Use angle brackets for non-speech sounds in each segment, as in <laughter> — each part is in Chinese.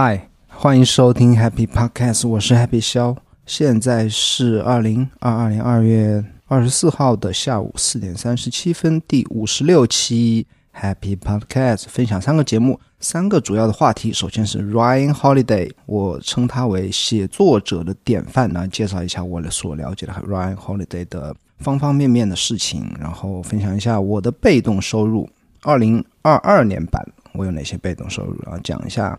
嗨，欢迎收听 Happy Podcast，我是 Happy 肖。现在是二零二二年二月二十四号的下午四点三十七分，第五十六期 Happy Podcast 分享三个节目，三个主要的话题。首先是 Ryan Holiday，我称他为写作者的典范呢，介绍一下我所了解的 Ryan Holiday 的方方面面的事情，然后分享一下我的被动收入，二零二二年版我有哪些被动收入，然后讲一下。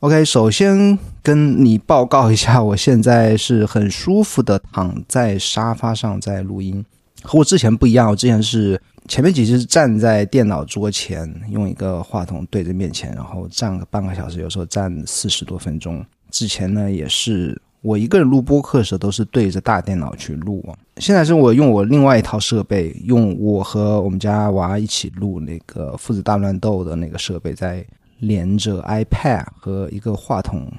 OK，首先跟你报告一下，我现在是很舒服的躺在沙发上在录音，和我之前不一样。我之前是前面几次是站在电脑桌前，用一个话筒对着面前，然后站个半个小时，有时候站四十多分钟。之前呢，也是我一个人录播客的时候，都是对着大电脑去录。现在是我用我另外一套设备，用我和我们家娃一起录那个父子大乱斗的那个设备在。连着 iPad 和一个话筒，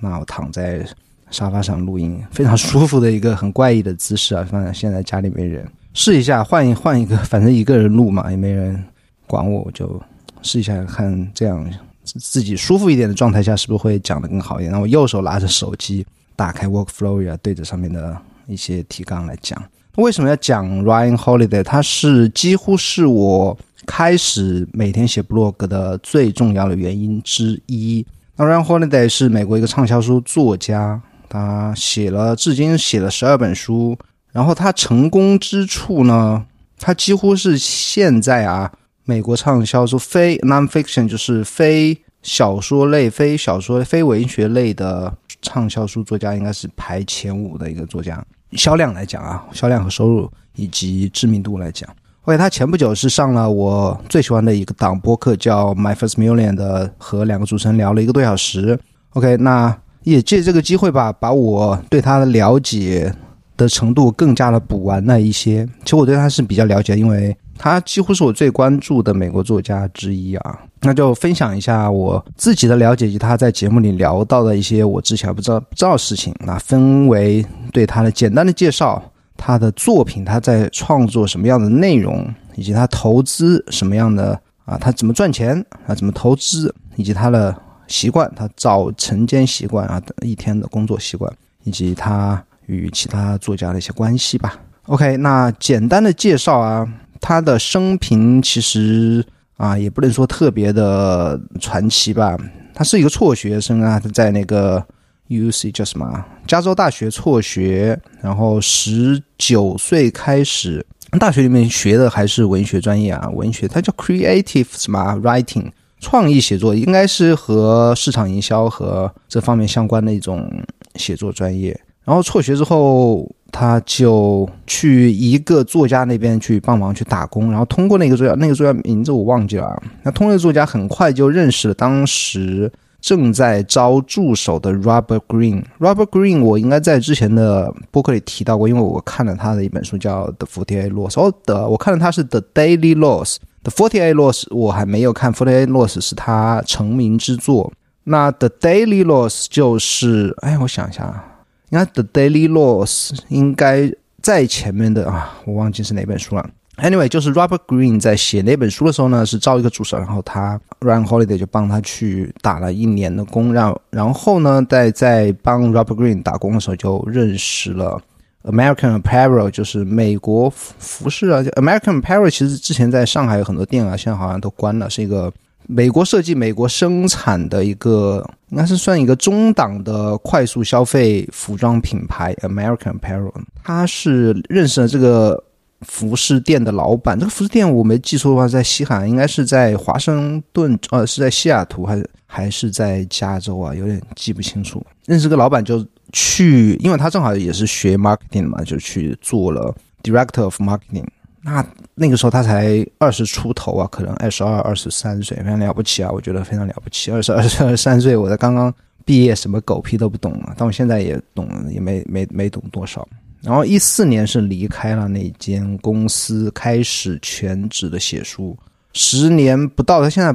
那我躺在沙发上录音，非常舒服的一个很怪异的姿势啊！反正现在家里没人，试一下换一换一个，反正一个人录嘛，也没人管我，我就试一下看这样自己舒服一点的状态下是不是会讲得更好一点。那我右手拿着手机，打开 Workflow 啊，对着上面的一些提纲来讲。为什么要讲 Ryan Holiday？他是几乎是我。开始每天写 blog 的最重要的原因之一。那 Ryan Holiday 是美国一个畅销书作家，他写了至今写了十二本书。然后他成功之处呢，他几乎是现在啊，美国畅销书非 nonfiction 就是非小说类、非小说、非文学类的畅销书作家，应该是排前五的一个作家。销量来讲啊，销量和收入以及知名度来讲。OK，他前不久是上了我最喜欢的一个档播客，叫 My First Million 的，和两个主持人聊了一个多小时。OK，那也借这个机会吧，把我对他的了解的程度更加的补完了一些。其实我对他是比较了解，因为他几乎是我最关注的美国作家之一啊。那就分享一下我自己的了解，以及他在节目里聊到的一些我之前不知道不知道事情。那分为对他的简单的介绍。他的作品，他在创作什么样的内容，以及他投资什么样的啊？他怎么赚钱啊？怎么投资？以及他的习惯，他早晨间习惯啊，一天的工作习惯，以及他与其他作家的一些关系吧。OK，那简单的介绍啊，他的生平其实啊，也不能说特别的传奇吧。他是一个辍学生啊，他在那个。U C 叫什么？加州大学辍学，然后十九岁开始，大学里面学的还是文学专业啊，文学，它叫 Creative 什么 Writing，创意写作，应该是和市场营销和这方面相关的一种写作专业。然后辍学之后，他就去一个作家那边去帮忙去打工，然后通过那个作家，那个作家名字我忘记了。那通过作家很快就认识了当时。正在招助手的 Robert Green，Robert Green，我应该在之前的播客里提到过，因为我看了他的一本书叫《The Forty Eight Laws》。哦，的，我看了他是《The Daily Laws》，《The Forty Eight Laws》我还没有看，《Forty Eight Laws》是他成名之作。那《The Daily Laws》就是，哎，我想一下，应该《The Daily Laws》应该在前面的啊，我忘记是哪本书了。Anyway，就是 Robert Green 在写那本书的时候呢，是招一个助手，然后他 Ryan Holiday 就帮他去打了一年的工，让然后呢，在在帮 Robert Green 打工的时候，就认识了 American Apparel，就是美国服饰啊。American Apparel 其实之前在上海有很多店啊，现在好像都关了，是一个美国设计、美国生产的一个，应该是算一个中档的快速消费服装品牌。American Apparel，他是认识了这个。服饰店的老板。这个服饰店我没记错的话，在西海岸，应该是在华盛顿，呃，是在西雅图还是还是在加州啊？有点记不清楚。认识个老板就去，因为他正好也是学 marketing 的嘛，就去做了 director of marketing。那那个时候他才二十出头啊，可能二十二、二十三岁，非常了不起啊！我觉得非常了不起。二十二、二十三岁，我才刚刚毕业，什么狗屁都不懂啊！但我现在也懂，也没没没懂多少。然后一四年是离开了那间公司，开始全职的写书。十年不到，他现在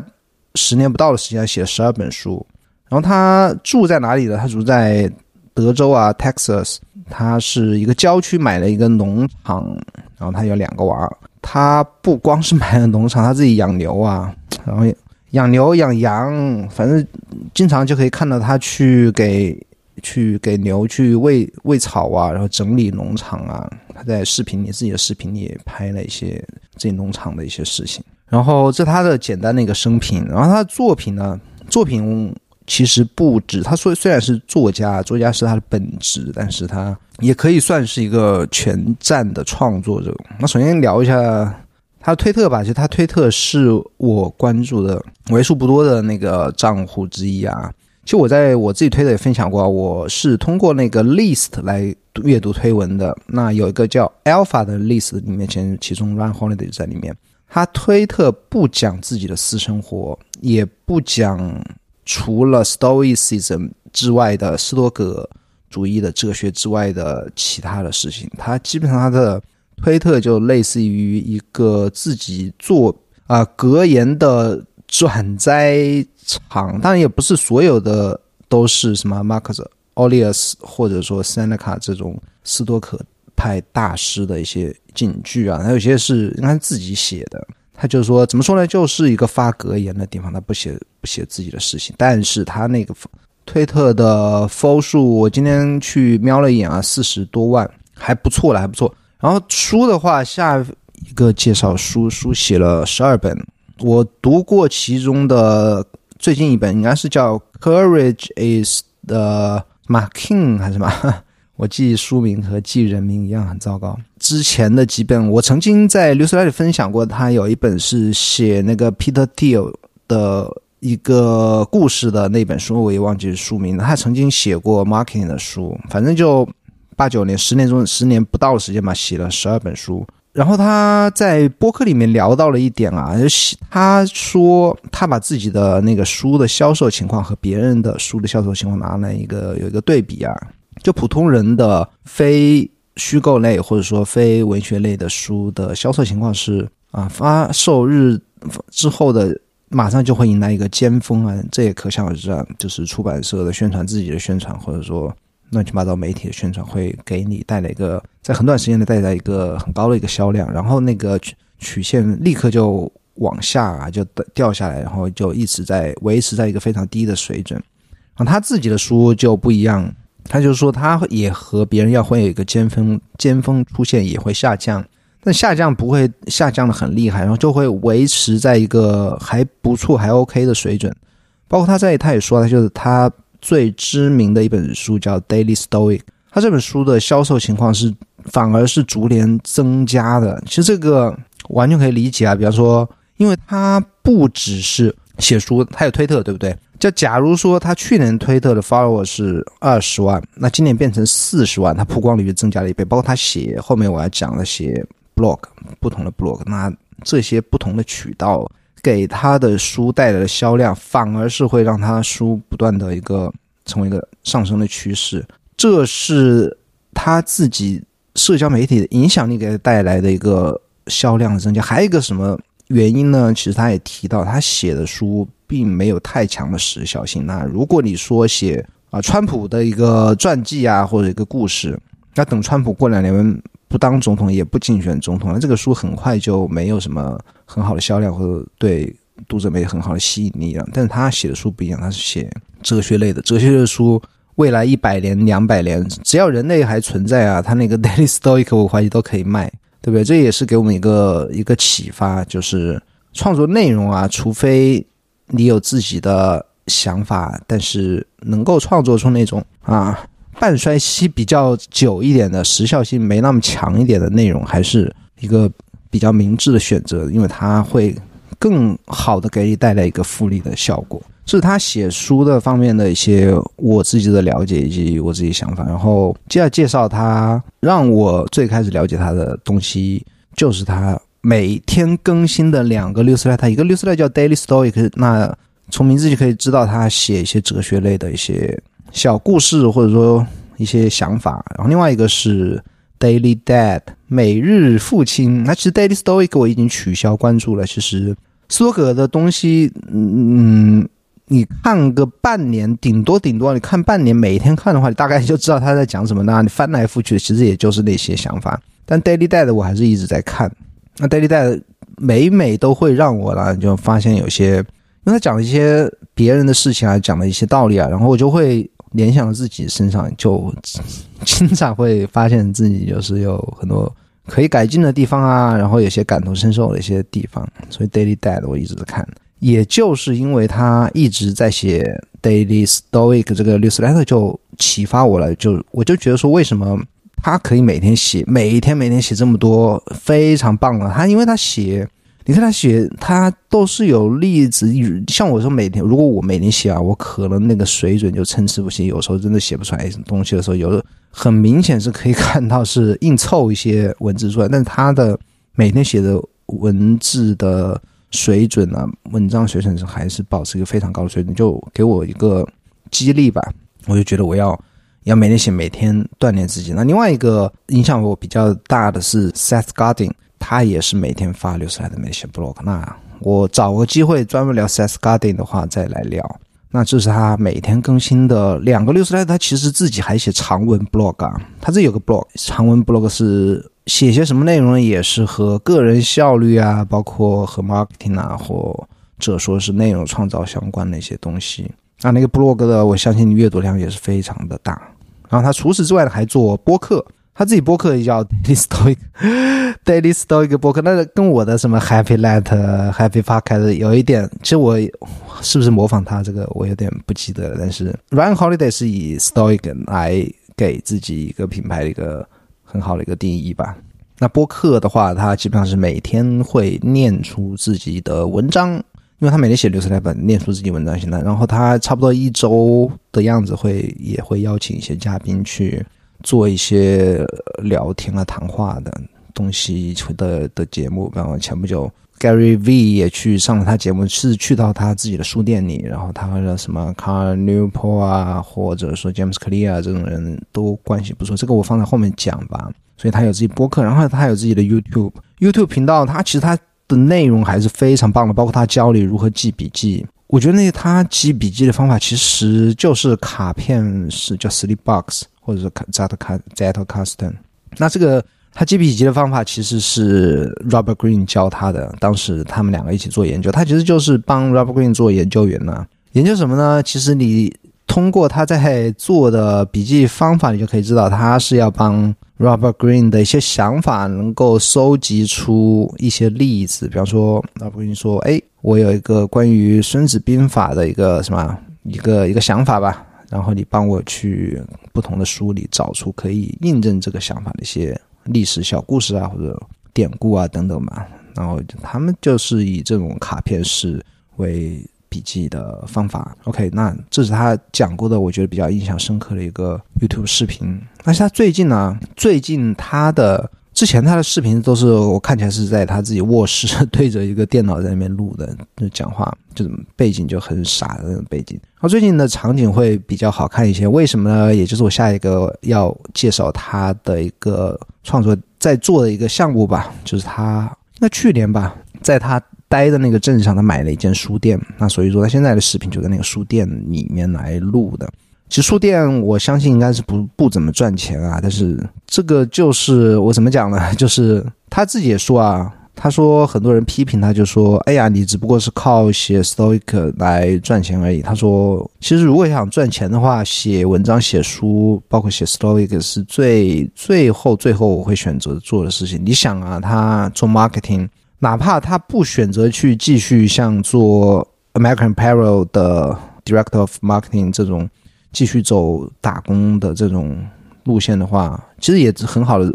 十年不到的时间写了十二本书。然后他住在哪里呢？他住在德州啊，Texas。他是一个郊区买了一个农场。然后他有两个娃，他不光是买了农场，他自己养牛啊，<tsk> 然后养牛养羊，反正经常就可以看到他去给去给牛去喂喂草啊，然后整理农场啊。他在视频里自己的视频里拍了一些自己农场的一些事情。然后这他的简单的一个生平，然后他的作品呢，作品。其实不止，他说虽然是作家，作家是他的本职，但是他也可以算是一个全站的创作者。那首先聊一下他推特吧，其实他推特是我关注的为数不多的那个账户之一啊。其实我在我自己推特也分享过，我是通过那个 list 来阅读推文的。那有一个叫 Alpha 的 list 里面，其其中 Run Holiday 在里面。他推特不讲自己的私生活，也不讲。除了 Stoicism 之外的斯多葛主义的哲学之外的其他的事情，他基本上他的推特就类似于一个自己做啊格言的转载场，当然也不是所有的都是什么 Marcus Aurelius 或者说 Seneca 这种斯多葛派大师的一些警句啊，还有些是应该自己写的。他就说，怎么说呢？就是一个发格言的地方，他不写不写自己的事情。但是他那个推特的 follow 数，我今天去瞄了一眼啊，四十多万，还不错了，还不错。然后书的话，下一个介绍书，书写了十二本，我读过其中的最近一本，应该是叫《Courage Is the King》还是什么？我记书名和记人名一样很糟糕。之前的几本，我曾经在刘斯 w 里分享过，他有一本是写那个 Peter Thiel 的一个故事的那本书，我也忘记书名了。他曾经写过 marketing 的书，反正就八九年、十年中、十年不到的时间吧，写了十二本书。然后他在播客里面聊到了一点啊，他说他把自己的那个书的销售情况和别人的书的销售情况拿来一个有一个对比啊。就普通人的非虚构类或者说非文学类的书的销售情况是啊，发售日之后的马上就会迎来一个尖峰啊，这也可想而知啊。就是出版社的宣传、自己的宣传或者说乱七八糟媒体的宣传，会给你带来一个在很短时间内带来一个很高的一个销量，然后那个曲曲线立刻就往下啊，就掉下来，然后就一直在维持在一个非常低的水准。然后他自己的书就不一样。他就说，他也和别人要会有一个尖峰，尖峰出现也会下降，但下降不会下降的很厉害，然后就会维持在一个还不错、还 OK 的水准。包括他在他也说，他就是他最知名的一本书叫《Daily Stoic》，他这本书的销售情况是反而是逐年增加的。其实这个完全可以理解啊，比方说，因为他不只是写书，他有推特，对不对？就假如说他去年推特的 follower 是二十万，那今年变成四十万，他曝光率就增加了一倍。包括他写后面我要讲了写 blog，不同的 blog，那这些不同的渠道给他的书带来的销量，反而是会让他书不断的一个成为一个上升的趋势。这是他自己社交媒体的影响力给他带来的一个销量的增加。还有一个什么原因呢？其实他也提到，他写的书。并没有太强的时效性。那如果你说写啊，川普的一个传记啊，或者一个故事，那等川普过两年不当总统，也不竞选总统，那这个书很快就没有什么很好的销量，或者对读者没有很好的吸引力了。但是他写的书不一样，他是写哲学类的，哲学类的书，未来一百年、两百年，只要人类还存在啊，他那个 <laughs> Daily Stoic 我怀疑都可以卖，对不对？这也是给我们一个一个启发，就是创作内容啊，除非。你有自己的想法，但是能够创作出那种啊半衰期比较久一点的时效性没那么强一点的内容，还是一个比较明智的选择，因为它会更好的给你带来一个复利的效果。这是他写书的方面的一些我自己的了解以及我自己想法，然后接下来介绍他让我最开始了解他的东西，就是他每天更新的两个 newsletter，一个 newsletter 叫 Daily Stoic，那从名字就可以知道他写一些哲学类的一些小故事或者说一些想法，然后另外一个是 Daily Dad 每日父亲，那其实 Daily Stoic 我已经取消关注了，其实斯多葛的东西，嗯。你看个半年，顶多顶多，你看半年，每天看的话，你大概就知道他在讲什么。那你翻来覆去，其实也就是那些想法。但 Daily Dad 我还是一直在看。那 Daily Dad 每每都会让我呢，就发现有些，因为他讲一些别人的事情啊，讲的一些道理啊，然后我就会联想到自己身上，就经常会发现自己就是有很多可以改进的地方啊，然后有些感同身受的一些地方。所以 Daily Dad 我一直在看。也就是因为他一直在写 Daily Stoic 这个 newsletter，就启发我了。就我就觉得说，为什么他可以每天写，每一天每天写这么多，非常棒了！他因为他写，你看他写，他都是有例子。像我说每天，如果我每天写啊，我可能那个水准就参差不齐，有时候真的写不出来什么东西的时候，有的很明显是可以看到是硬凑一些文字出来。但他的每天写的文字的。水准啊，文章水准是还是保持一个非常高的水准，就给我一个激励吧。我就觉得我要要每天写，每天锻炼自己。那另外一个影响我比较大的是 Seth Godin，他也是每天发六十来的每写 blog。那我找个机会专门聊 Seth Godin 的话再来聊。那这是他每天更新的两个六十来，他其实自己还写长文 blog 啊，他这有个 blog，长文 blog 是。写些什么内容呢？也是和个人效率啊，包括和 marketing 啊，或者说是内容创造相关的一些东西。那那个 blog 的，我相信你阅读量也是非常的大。然后他除此之外呢，还做播客，他自己播客也叫 <laughs> Daily Stoic，Daily <laughs> Stoic 播客。那跟我的什么 Happy Let、Happy Podcast 有一点，其实我是不是模仿他这个，我有点不记得了。但是 Ryan Holiday 是以 Stoic 来给自己一个品牌的一个。很好的一个定义吧。那播客的话，他基本上是每天会念出自己的文章，因为他每天写六十来本，念出自己文章现在。然后他差不多一周的样子会也会邀请一些嘉宾去做一些聊天啊、谈话的东西的的节目。然后前不久。Gary V 也去上了他节目，是去到他自己的书店里，然后他和什么 Carl Newport 啊，或者说 James Clear 这种人都关系不错。这个我放在后面讲吧。所以他有自己播客，然后他有自己的 YouTube YouTube 频道。他其实他的内容还是非常棒的，包括他教你如何记笔记。我觉得那他记笔记的方法其实就是卡片是叫 Sleep Box，或者是 Zetcast。那这个。他记笔记的方法其实是 Robert Green 教他的，当时他们两个一起做研究。他其实就是帮 Robert Green 做研究员呢。研究什么呢？其实你通过他在做的笔记方法，你就可以知道他是要帮 Robert Green 的一些想法能够收集出一些例子。比方说，Robert Green 说：“哎，我有一个关于《孙子兵法》的一个什么一个一个想法吧。”然后你帮我去不同的书里找出可以印证这个想法的一些。历史小故事啊，或者典故啊等等吧。然后他们就是以这种卡片式为笔记的方法。OK，那这是他讲过的，我觉得比较印象深刻的一个 YouTube 视频。但是他最近呢，最近他的。之前他的视频都是我看起来是在他自己卧室对着一个电脑在那边录的，就讲话，就背景就很傻的那种背景。然后最近的场景会比较好看一些，为什么呢？也就是我下一个要介绍他的一个创作在做的一个项目吧，就是他那去年吧，在他待的那个镇上，他买了一间书店，那所以说他现在的视频就在那个书店里面来录的。其实书店，我相信应该是不不怎么赚钱啊。但是这个就是我怎么讲呢？<laughs> 就是他自己也说啊，他说很多人批评他，就说：“哎呀，你只不过是靠写 Stoic 来赚钱而已。”他说：“其实如果想赚钱的话，写文章、写书，包括写 Stoic 是最最后最后我会选择做的事情。你想啊，他做 marketing，哪怕他不选择去继续像做 American Apparel 的 Director of Marketing 这种。”继续走打工的这种路线的话，其实也是很好的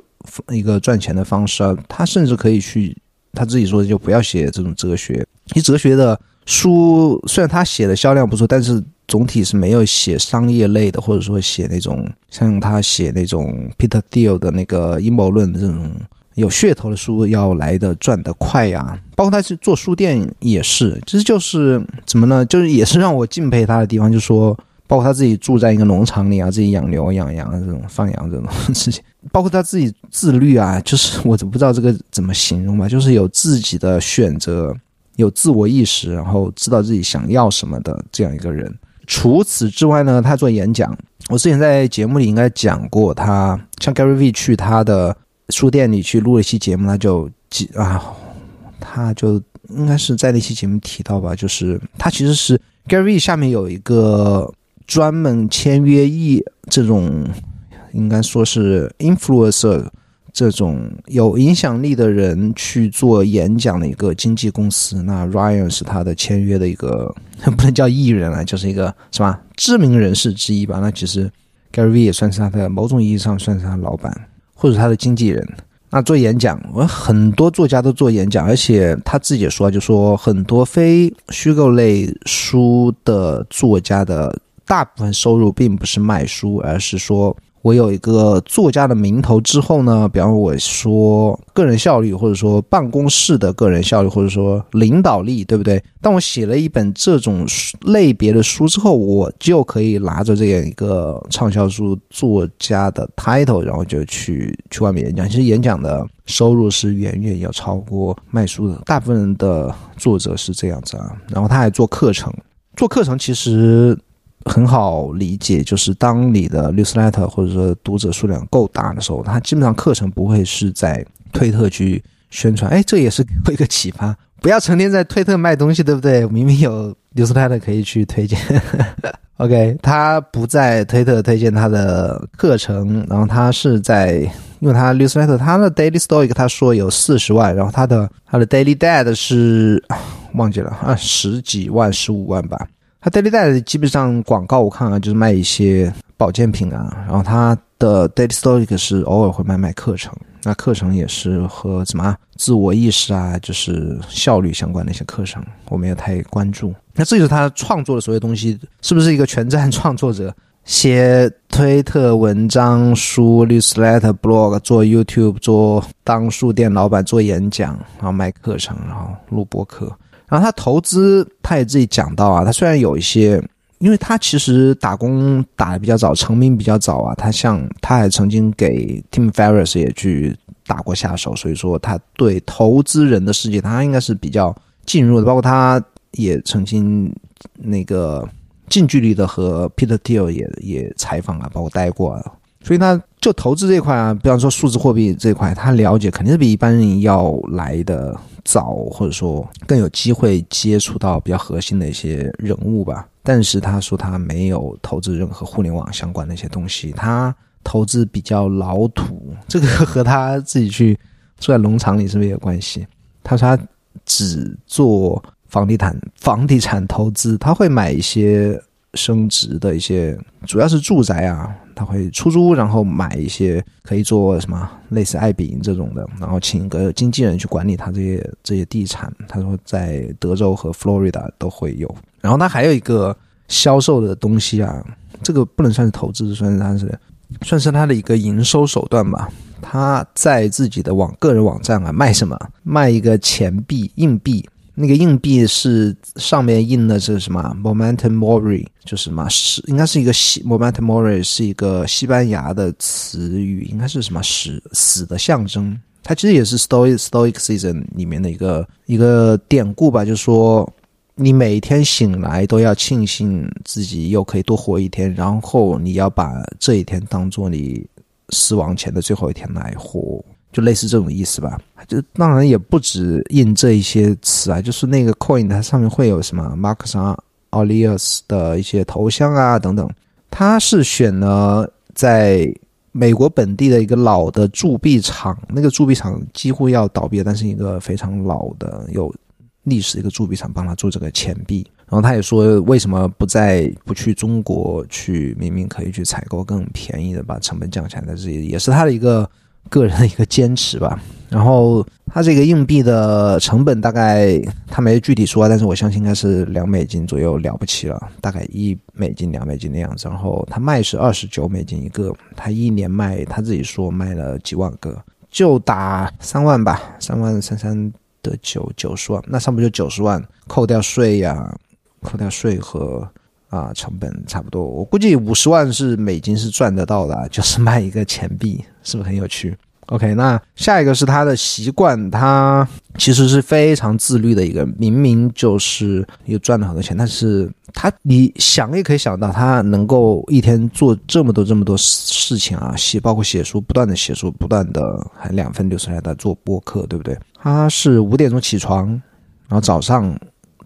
一个赚钱的方式啊。他甚至可以去他自己说就不要写这种哲学，其实哲学的书虽然他写的销量不错，但是总体是没有写商业类的，或者说写那种像他写那种 Peter Thiel 的那个阴谋论的这种。有噱头的书要来的赚得快呀，包括他去做书店也是，其实就是怎么呢？就是也是让我敬佩他的地方，就是说，包括他自己住在一个农场里啊，自己养牛养羊这种放羊这种事情，包括他自己自律啊，就是我都不知道这个怎么形容吧，就是有自己的选择，有自我意识，然后知道自己想要什么的这样一个人。除此之外呢，他做演讲，我之前在节目里应该讲过，他像 Gary V 去他的。书店里去录了一期节目，他就啊，他就应该是在那期节目提到吧，就是他其实是 Gary 下面有一个专门签约艺这种，应该说是 influencer 这种有影响力的人去做演讲的一个经纪公司。那 Ryan 是他的签约的一个不能叫艺人啊，就是一个是吧知名人士之一吧。那其实 Gary 也算是他的某种意义上算是他老板。或者他的经纪人，那做演讲，我很多作家都做演讲，而且他自己也说，就说很多非虚构类书的作家的大部分收入并不是卖书，而是说。我有一个作家的名头之后呢，比方我说个人效率，或者说办公室的个人效率，或者说领导力，对不对？当我写了一本这种类别的书之后，我就可以拿着这样一个畅销书作家的 title，然后就去去外面演讲。其实演讲的收入是远远要超过卖书的，大部分的作者是这样子啊。然后他还做课程，做课程其实。很好理解，就是当你的 newsletter 或者说读者数量够大的时候，它基本上课程不会是在推特去宣传。哎，这也是一个启发，不要成天在推特卖东西，对不对？明明有 newsletter 可以去推荐。OK，他不在推特推荐他的课程，然后他是在，因为他 newsletter 他的 daily story 他说有四十万，然后他的他的 daily dad 是忘记了啊，十几万、十五万吧。他 Daily Day 基本上广告我看啊，就是卖一些保健品啊。然后他的 Daily Stoic 是偶尔会卖卖课程，那课程也是和什么自我意识啊，就是效率相关的一些课程，我没有太关注。那这就是他创作的所有东西，是不是一个全站创作者？写推特文章、书、newsletter、blog，做 YouTube，做当书店老板，做演讲，然后卖课程，然后录播课。然后他投资，他也自己讲到啊，他虽然有一些，因为他其实打工打的比较早，成名比较早啊。他像他还曾经给 Tim Ferriss 也去打过下手，所以说他对投资人的世界，他应该是比较进入的。包括他也曾经那个近距离的和 Peter Thiel 也也采访啊，包括待过，啊，所以他就投资这块啊，比方说数字货币这块，他了解肯定是比一般人要来的。早或者说更有机会接触到比较核心的一些人物吧，但是他说他没有投资任何互联网相关的一些东西，他投资比较老土，这个和他自己去住在农场里是不是有关系？他说他只做房地产，房地产投资，他会买一些升值的一些，主要是住宅啊。他会出租，然后买一些可以做什么类似爱彼迎这种的，然后请个经纪人去管理他这些这些地产。他说在德州和佛罗里达都会有。然后他还有一个销售的东西啊，这个不能算是投资，算是他是算是他的一个营收手段吧。他在自己的网个人网站啊卖什么？卖一个钱币硬币。那个硬币是上面印的是什么？Momentum Mori，就是什么？是应该是一个西 Momentum Mori 是一个西班牙的词语，应该是什么死死的象征？它其实也是 Stoic Stoicism 里面的一个一个典故吧，就是说你每天醒来都要庆幸自己又可以多活一天，然后你要把这一天当做你死亡前的最后一天来活。就类似这种意思吧，就当然也不止印这一些词啊，就是那个 coin 它上面会有什么 Marcus Aurelius 的一些头像啊等等。他是选了在美国本地的一个老的铸币厂，那个铸币厂几乎要倒闭，但是一个非常老的有历史一个铸币厂帮他做这个钱币。然后他也说，为什么不在不去中国去，明明可以去采购更便宜的，把成本降下来，这也是他的一个。个人的一个坚持吧。然后它这个硬币的成本大概他没具体说，但是我相信应该是两美金左右了不起了，大概一美金两美金的样子。然后他卖是二十九美金一个，他一年卖他自己说卖了几万个，就打三万吧，三万三三的九九十万，那上不就九十万，扣掉税呀，扣掉税和啊成本差不多，我估计五十万是美金是赚得到的，就是卖一个钱币，是不是很有趣？OK，那下一个是他的习惯，他其实是非常自律的一个，明明就是又赚了很多钱，但是他你想也可以想到，他能够一天做这么多这么多事情啊，写包括写书，不断的写书，不断的还两分六十来的做播客，对不对？他是五点钟起床，然后早上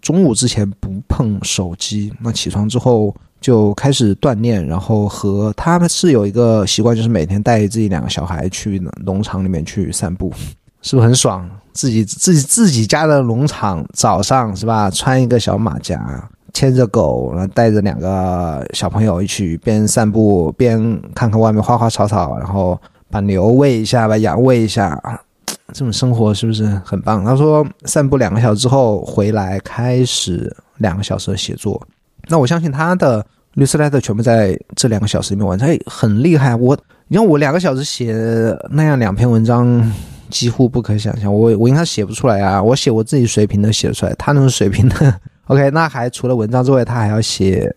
中午之前不碰手机，那起床之后。就开始锻炼，然后和他们是有一个习惯，就是每天带自己两个小孩去农场里面去散步，<laughs> 是不是很爽？自己自己自己家的农场，早上是吧？穿一个小马甲，牵着狗，然后带着两个小朋友一起边散步边看看外面花花草草，然后把牛喂一下，把羊喂一下，这种生活是不是很棒？他说散步两个小时之后回来，开始两个小时的写作。那我相信他的 newsletter 全部在这两个小时里面完成，哎，很厉害。我，你看我两个小时写那样两篇文章，几乎不可想象。我 <laughs> 我应该写不出来啊，我写我自己水平的写出来，他那种水平的。OK，那还除了文章之外，他还要写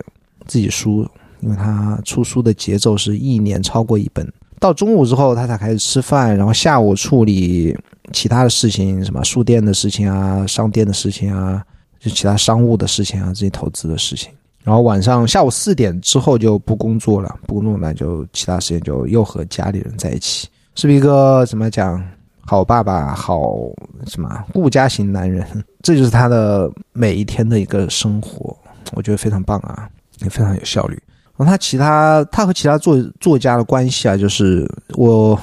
自己书，因为他出书的节奏是一年超过一本。到中午之后，他才开始吃饭，然后下午处理其他的事情，什么书店的事情啊，商店的事情啊，就其他商务的事情啊，自己投资的事情。然后晚上下午四点之后就不工作了，不工作那就其他时间就又和家里人在一起，是不是一个怎么讲好爸爸、好什么顾家型男人？这就是他的每一天的一个生活，我觉得非常棒啊，也非常有效率。然后他其他他和其他作作家的关系啊，就是我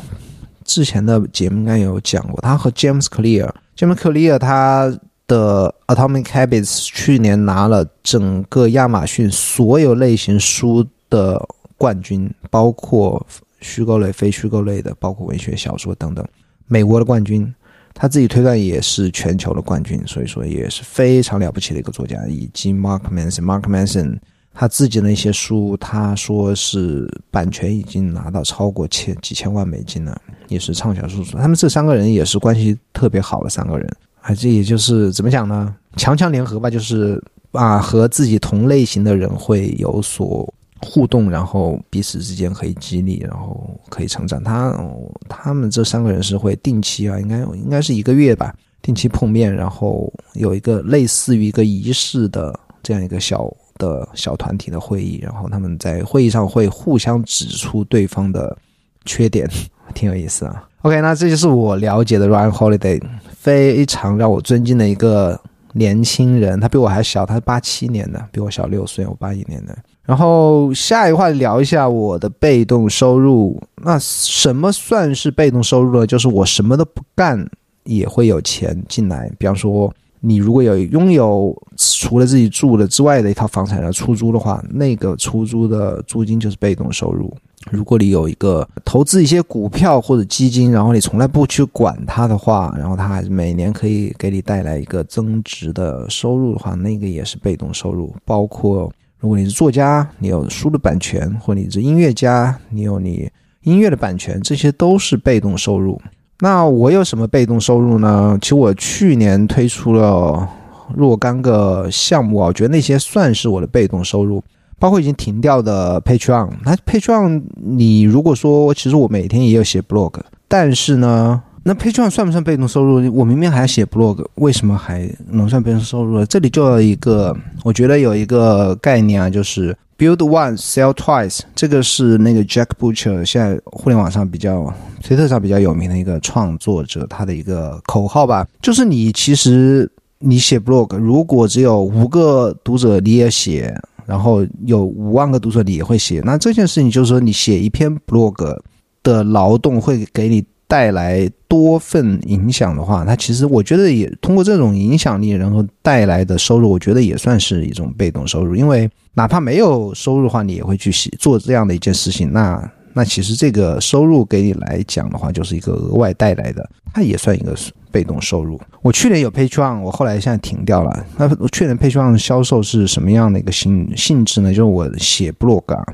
之前的节目应该有讲过，他和 James Clear，James Clear 他。的 Atomic Habits 去年拿了整个亚马逊所有类型书的冠军，包括虚构类、非虚构类的，包括文学小说等等，美国的冠军，他自己推断也是全球的冠军，所以说也是非常了不起的一个作家。以及 Mark Manson，Mark Manson 他自己的一些书，他说是版权已经拿到超过千几千万美金了，也是畅销书。他们这三个人也是关系特别好的三个人。啊，这也就是怎么讲呢？强强联合吧，就是啊，和自己同类型的人会有所互动，然后彼此之间可以激励，然后可以成长。他哦他们这三个人是会定期啊，应该应该是一个月吧，定期碰面，然后有一个类似于一个仪式的这样一个小的小团体的会议，然后他们在会议上会互相指出对方的缺点，<laughs> 挺有意思啊。OK，那这就是我了解的 Ryan Holiday，非常让我尊敬的一个年轻人。他比我还小，他是八七年的，比我小六岁，我八一年的。然后下一话聊一下我的被动收入。那什么算是被动收入呢？就是我什么都不干也会有钱进来。比方说，你如果有拥有除了自己住的之外的一套房产要出租的话，那个出租的租金就是被动收入。如果你有一个投资一些股票或者基金，然后你从来不去管它的话，然后它还是每年可以给你带来一个增值的收入的话，那个也是被动收入。包括如果你是作家，你有书的版权，或者你是音乐家，你有你音乐的版权，这些都是被动收入。那我有什么被动收入呢？其实我去年推出了若干个项目啊，我觉得那些算是我的被动收入。包括已经停掉的 Patreon，那 Patreon 你如果说，其实我每天也有写 blog，但是呢，那 Patreon 算不算被动收入？我明明还要写 blog，为什么还能算被动收入？这里就有一个，我觉得有一个概念啊，就是 build once sell twice，这个是那个 Jack Butcher 现在互联网上比较推特上比较有名的一个创作者，他的一个口号吧，就是你其实你写 blog，如果只有五个读者你也写。然后有五万个读者，你也会写。那这件事情就是说，你写一篇 blog 的劳动会给你带来多份影响的话，它其实我觉得也通过这种影响力，然后带来的收入，我觉得也算是一种被动收入。因为哪怕没有收入的话，你也会去写做这样的一件事情，那那其实这个收入给你来讲的话，就是一个额外带来的，它也算一个被动收入。我去年有 Patreon，我后来现在停掉了。那我去年 Patreon 销售是什么样的一个性性质呢？就是我写 blog 啊，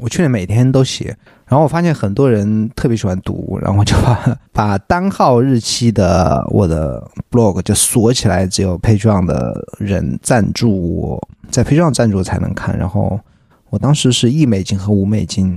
我去年每天都写，然后我发现很多人特别喜欢读，然后我就把把单号日期的我的 blog 就锁起来，只有 Patreon 的人赞助我，在 Patreon 赞助才能看。然后我当时是一美金和五美金。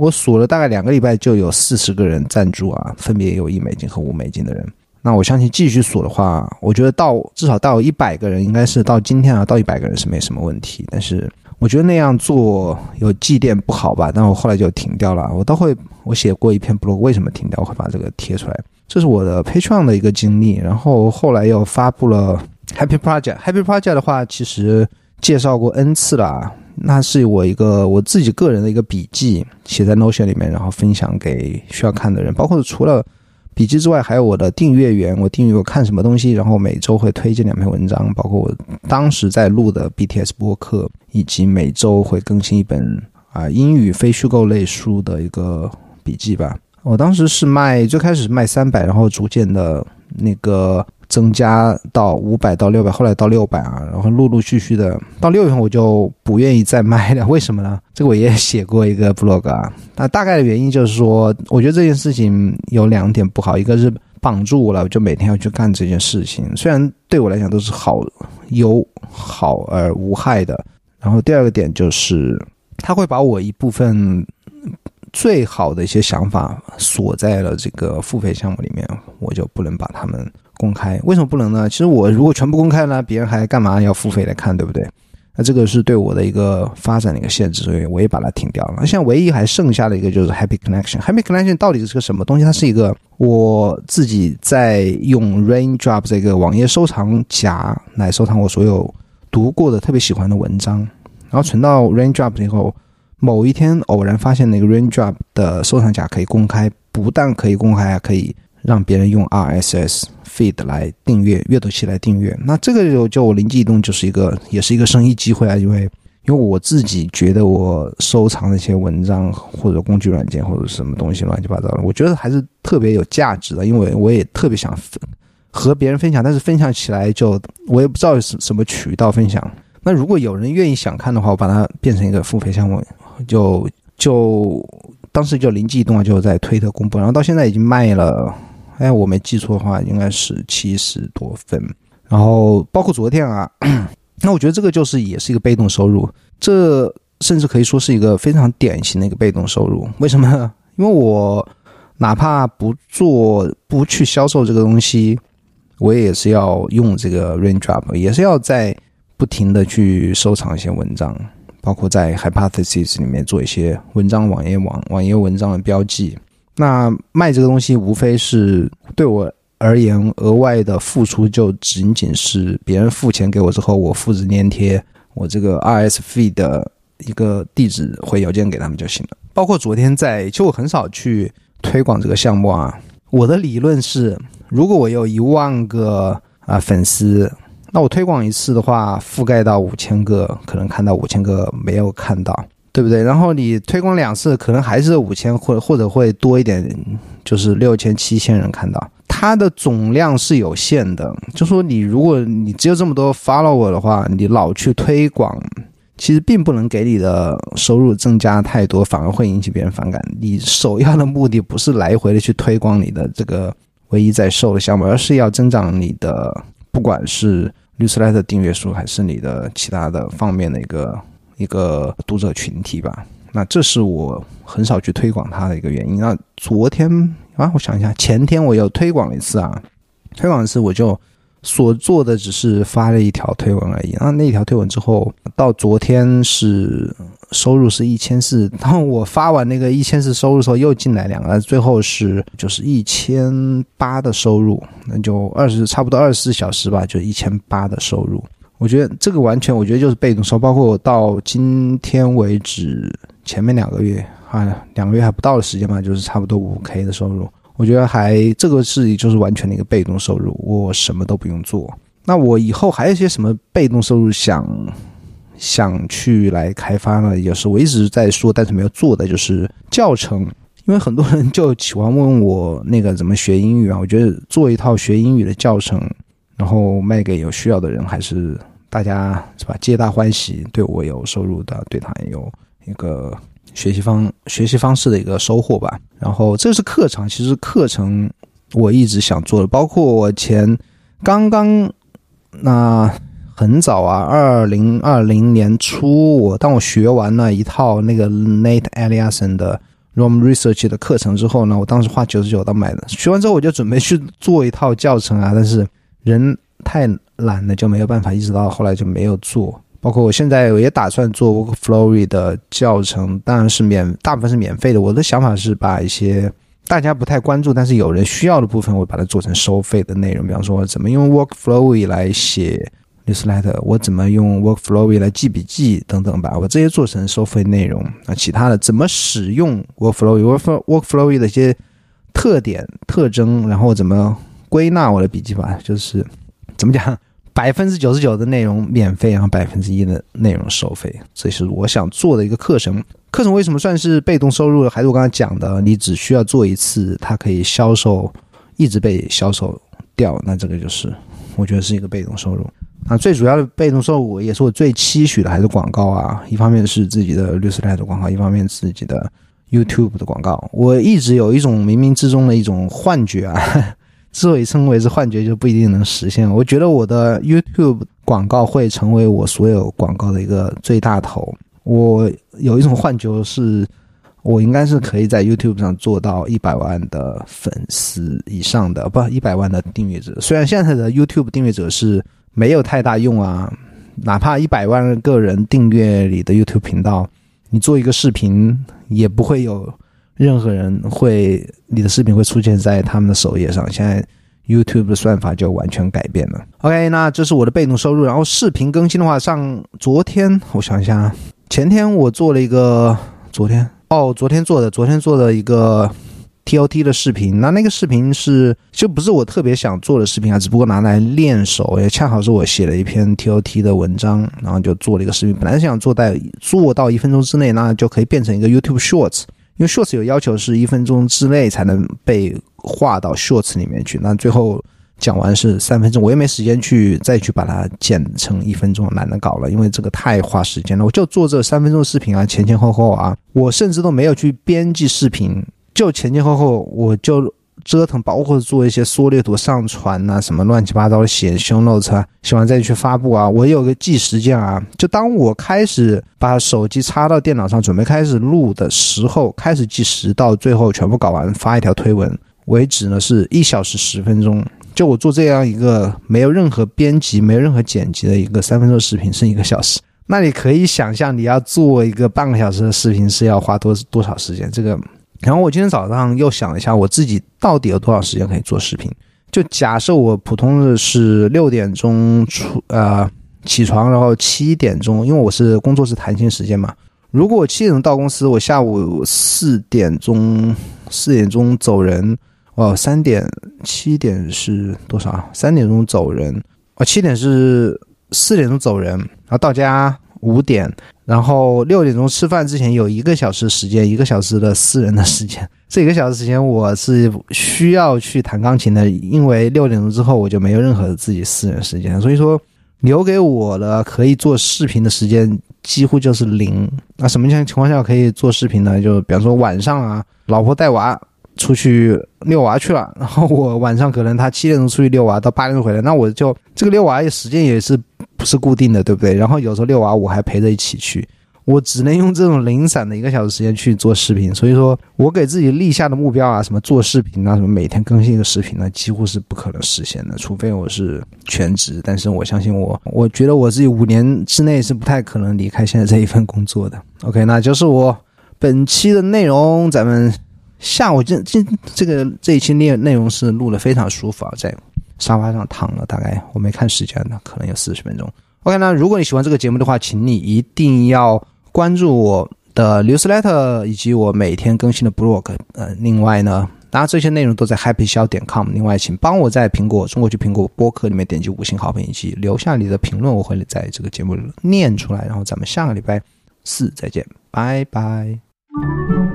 我数了大概两个礼拜，就有四十个人赞助啊，分别有一美金和五美金的人。那我相信继续数的话，我觉得到至少到一百个人，应该是到今天啊，到一百个人是没什么问题。但是我觉得那样做有祭奠不好吧？但我后来就停掉了。我都会，我写过一篇 blog，为什么停掉？我会把这个贴出来。这是我的 Patreon 的一个经历。然后后来又发布了 Happy Project。Happy Project 的话，其实介绍过 N 次了。那是我一个我自己个人的一个笔记，写在 Notion 里面，然后分享给需要看的人。包括除了笔记之外，还有我的订阅员，我订阅我看什么东西，然后每周会推荐两篇文章。包括我当时在录的 BTS 播客，以及每周会更新一本啊英语非虚构类书的一个笔记吧。我当时是卖，最开始是卖三百，然后逐渐的那个。增加到五百到六百，后来到六百啊，然后陆陆续续的到六月份我就不愿意再卖了，<laughs> 为什么呢？这个我也写过一个 blog 啊，那大概的原因就是说，我觉得这件事情有两点不好，一个是绑住我了，我就每天要去干这件事情，虽然对我来讲都是好有好而无害的，然后第二个点就是他会把我一部分最好的一些想法锁在了这个付费项目里面，我就不能把他们。公开为什么不能呢？其实我如果全部公开了，别人还干嘛要付费来看，对不对？那这个是对我的一个发展的一个限制，所以我也把它停掉了。现在唯一还剩下的一个就是 Happy Connection。Happy Connection 到底是个什么东西？它是一个我自己在用 Raindrop 这个网页收藏夹来收藏我所有读过的特别喜欢的文章，然后存到 Raindrop 以后，某一天偶然发现那个 Raindrop 的收藏夹可以公开，不但可以公开，还可以让别人用 RSS。feed 来订阅阅读器来订阅，那这个就就我灵机一动，就是一个也是一个生意机会啊！因为因为我自己觉得我收藏那些文章或者工具软件或者什么东西乱七八糟的，我觉得还是特别有价值的。因为我也特别想分和别人分享，但是分享起来就我也不知道是什么渠道分享。那如果有人愿意想看的话，我把它变成一个付费项目，就就当时就灵机一动啊，就在推特公布，然后到现在已经卖了。哎，我没记错的话，应该是七十多分。然后包括昨天啊，<clears throat> 那我觉得这个就是也是一个被动收入，这甚至可以说是一个非常典型的一个被动收入。为什么？因为我哪怕不做、不去销售这个东西，我也是要用这个 Raindrop，也是要在不停的去收藏一些文章，包括在 Hypothesis 里面做一些文章、网页网、网页文章的标记。那卖这个东西，无非是对我而言额外的付出，就仅仅是别人付钱给我之后，我复制粘贴我这个 RSF 的一个地址回邮件给他们就行了。包括昨天在，其实我很少去推广这个项目啊。我的理论是，如果我有一万个啊粉丝，那我推广一次的话，覆盖到五千个，可能看到五千个没有看到。对不对？然后你推广两次，可能还是五千，或者或者会多一点，就是六千、七千人看到。它的总量是有限的，就说你如果你只有这么多 follower 的话，你老去推广，其实并不能给你的收入增加太多，反而会引起别人反感。你首要的目的不是来回的去推广你的这个唯一在售的项目，而是要增长你的不管是 newsletter 订阅数，还是你的其他的方面的一个。一个读者群体吧，那这是我很少去推广它的一个原因。那昨天啊，我想一下，前天我又推广了一次啊，推广一次我就所做的只是发了一条推文而已。那那条推文之后，到昨天是收入是一千四，然后我发完那个一千四收入的时候，又进来两个，最后是就是一千八的收入，那就二十差不多二十四小时吧，就一千八的收入。我觉得这个完全，我觉得就是被动收，包括到今天为止，前面两个月啊，两个月还不到的时间嘛，就是差不多五 K 的收入。我觉得还这个是就是完全的一个被动收入，我什么都不用做。那我以后还有些什么被动收入想想去来开发呢？也是我一直在说，但是没有做的，就是教程。因为很多人就喜欢问我那个怎么学英语啊，我觉得做一套学英语的教程，然后卖给有需要的人，还是大家是吧？皆大欢喜，对我有收入的，对他有一个学习方学习方式的一个收获吧。然后这是课程，其实课程我一直想做的，包括我前刚刚那很早啊，二零二零年初，我当我学完了一套那个 Nate Eliason 的。Rom Research 的课程之后呢，我当时花九十九刀买的。学完之后，我就准备去做一套教程啊，但是人太懒了，就没有办法，一直到后来就没有做。包括我现在我也打算做 Workflowy 的教程，当然是免，大部分是免费的。我的想法是把一些大家不太关注，但是有人需要的部分，我把它做成收费的内容。比方说，怎么用 Workflowy 来写。newsletter，我怎么用 workflowy 来记笔记等等吧，我这些做成收费内容。那其他的怎么使用 workflowy，workflowy 的一些特点特征，然后怎么归纳我的笔记吧，就是怎么讲，<laughs> 百分之九十九的内容免费，然后百分之一的内容收费，这是我想做的一个课程。课程为什么算是被动收入？还是我刚才讲的，你只需要做一次，它可以销售，一直被销售掉，那这个就是我觉得是一个被动收入。啊，最主要的被动收入也是我最期许的，还是广告啊。一方面是自己的律师台的广告，一方面自己的 YouTube 的广告。我一直有一种冥冥之中的一种幻觉啊，之所以称为是幻觉，就不一定能实现。我觉得我的 YouTube 广告会成为我所有广告的一个最大头。我有一种幻觉是，我应该是可以在 YouTube 上做到一百万的粉丝以上的，不，一百万的订阅者。虽然现在的 YouTube 订阅者是。没有太大用啊，哪怕一百万个人订阅你的 YouTube 频道，你做一个视频也不会有任何人会，你的视频会出现在他们的首页上。现在 YouTube 的算法就完全改变了。OK，那这是我的被动收入。然后视频更新的话，上昨天我想一下，前天我做了一个，昨天哦，昨天做的，昨天做的一个。T O T 的视频，那那个视频是就不是我特别想做的视频啊，只不过拿来练手，也恰好是我写了一篇 T O T 的文章，然后就做了一个视频。本来想做在做到一分钟之内，那就可以变成一个 YouTube Shorts，因为 Shorts 有要求是一分钟之内才能被划到 Shorts 里面去。那最后讲完是三分钟，我也没时间去再去把它剪成一分钟，懒得搞了，因为这个太花时间了。我就做这三分钟视频啊，前前后后啊，我甚至都没有去编辑视频。就前前后后，我就折腾，包括做一些缩略图上传呐，什么乱七八糟的写 show notes 啊，写完再去发布啊。我有个计时键啊，就当我开始把手机插到电脑上，准备开始录的时候，开始计时，到最后全部搞完发一条推文为止呢，是一小时十分钟。就我做这样一个没有任何编辑、没有任何剪辑的一个三分钟视频，剩一个小时。那你可以想象，你要做一个半个小时的视频是要花多多少时间？这个。然后我今天早上又想了一下，我自己到底有多少时间可以做视频？就假设我普通的是六点钟出呃起床，然后七点钟，因为我是工作是弹性时间嘛。如果我七点钟到公司，我下午四点钟四点钟走人哦，三点七点是多少？三点钟走人哦，七点是四点钟走人，然后到家五点。然后六点钟吃饭之前有一个小时时间，一个小时的私人的时间。<laughs> 这一个小时时间我是需要去弹钢琴的，因为六点钟之后我就没有任何自己私人时间，所以说留给我的可以做视频的时间几乎就是零。那什么情情况下可以做视频呢？就比方说晚上啊，老婆带娃出去遛娃去了，然后我晚上可能他七点钟出去遛娃，到八点钟回来，那我就这个遛娃时间也是。不是固定的，对不对？然后有时候遛娃我还陪着一起去，我只能用这种零散的一个小时时间去做视频。所以说我给自己立下的目标啊，什么做视频啊，什么每天更新一个视频呢，几乎是不可能实现的，除非我是全职。但是我相信我，我觉得我自己五年之内是不太可能离开现在这一份工作的。OK，那就是我本期的内容。咱们下午这这这个这一期内内容是录的非常舒服啊，在。沙发上躺了大概我没看时间呢，可能有四十分钟。OK，那如果你喜欢这个节目的话，请你一定要关注我的 newsletter 以及我每天更新的 blog。呃，另外呢，当然这些内容都在 happyshow 点 com。另外，请帮我在苹果中国区苹果播客里面点击五星好评以及留下你的评论，我会在这个节目里念出来。然后咱们下个礼拜四再见，拜拜。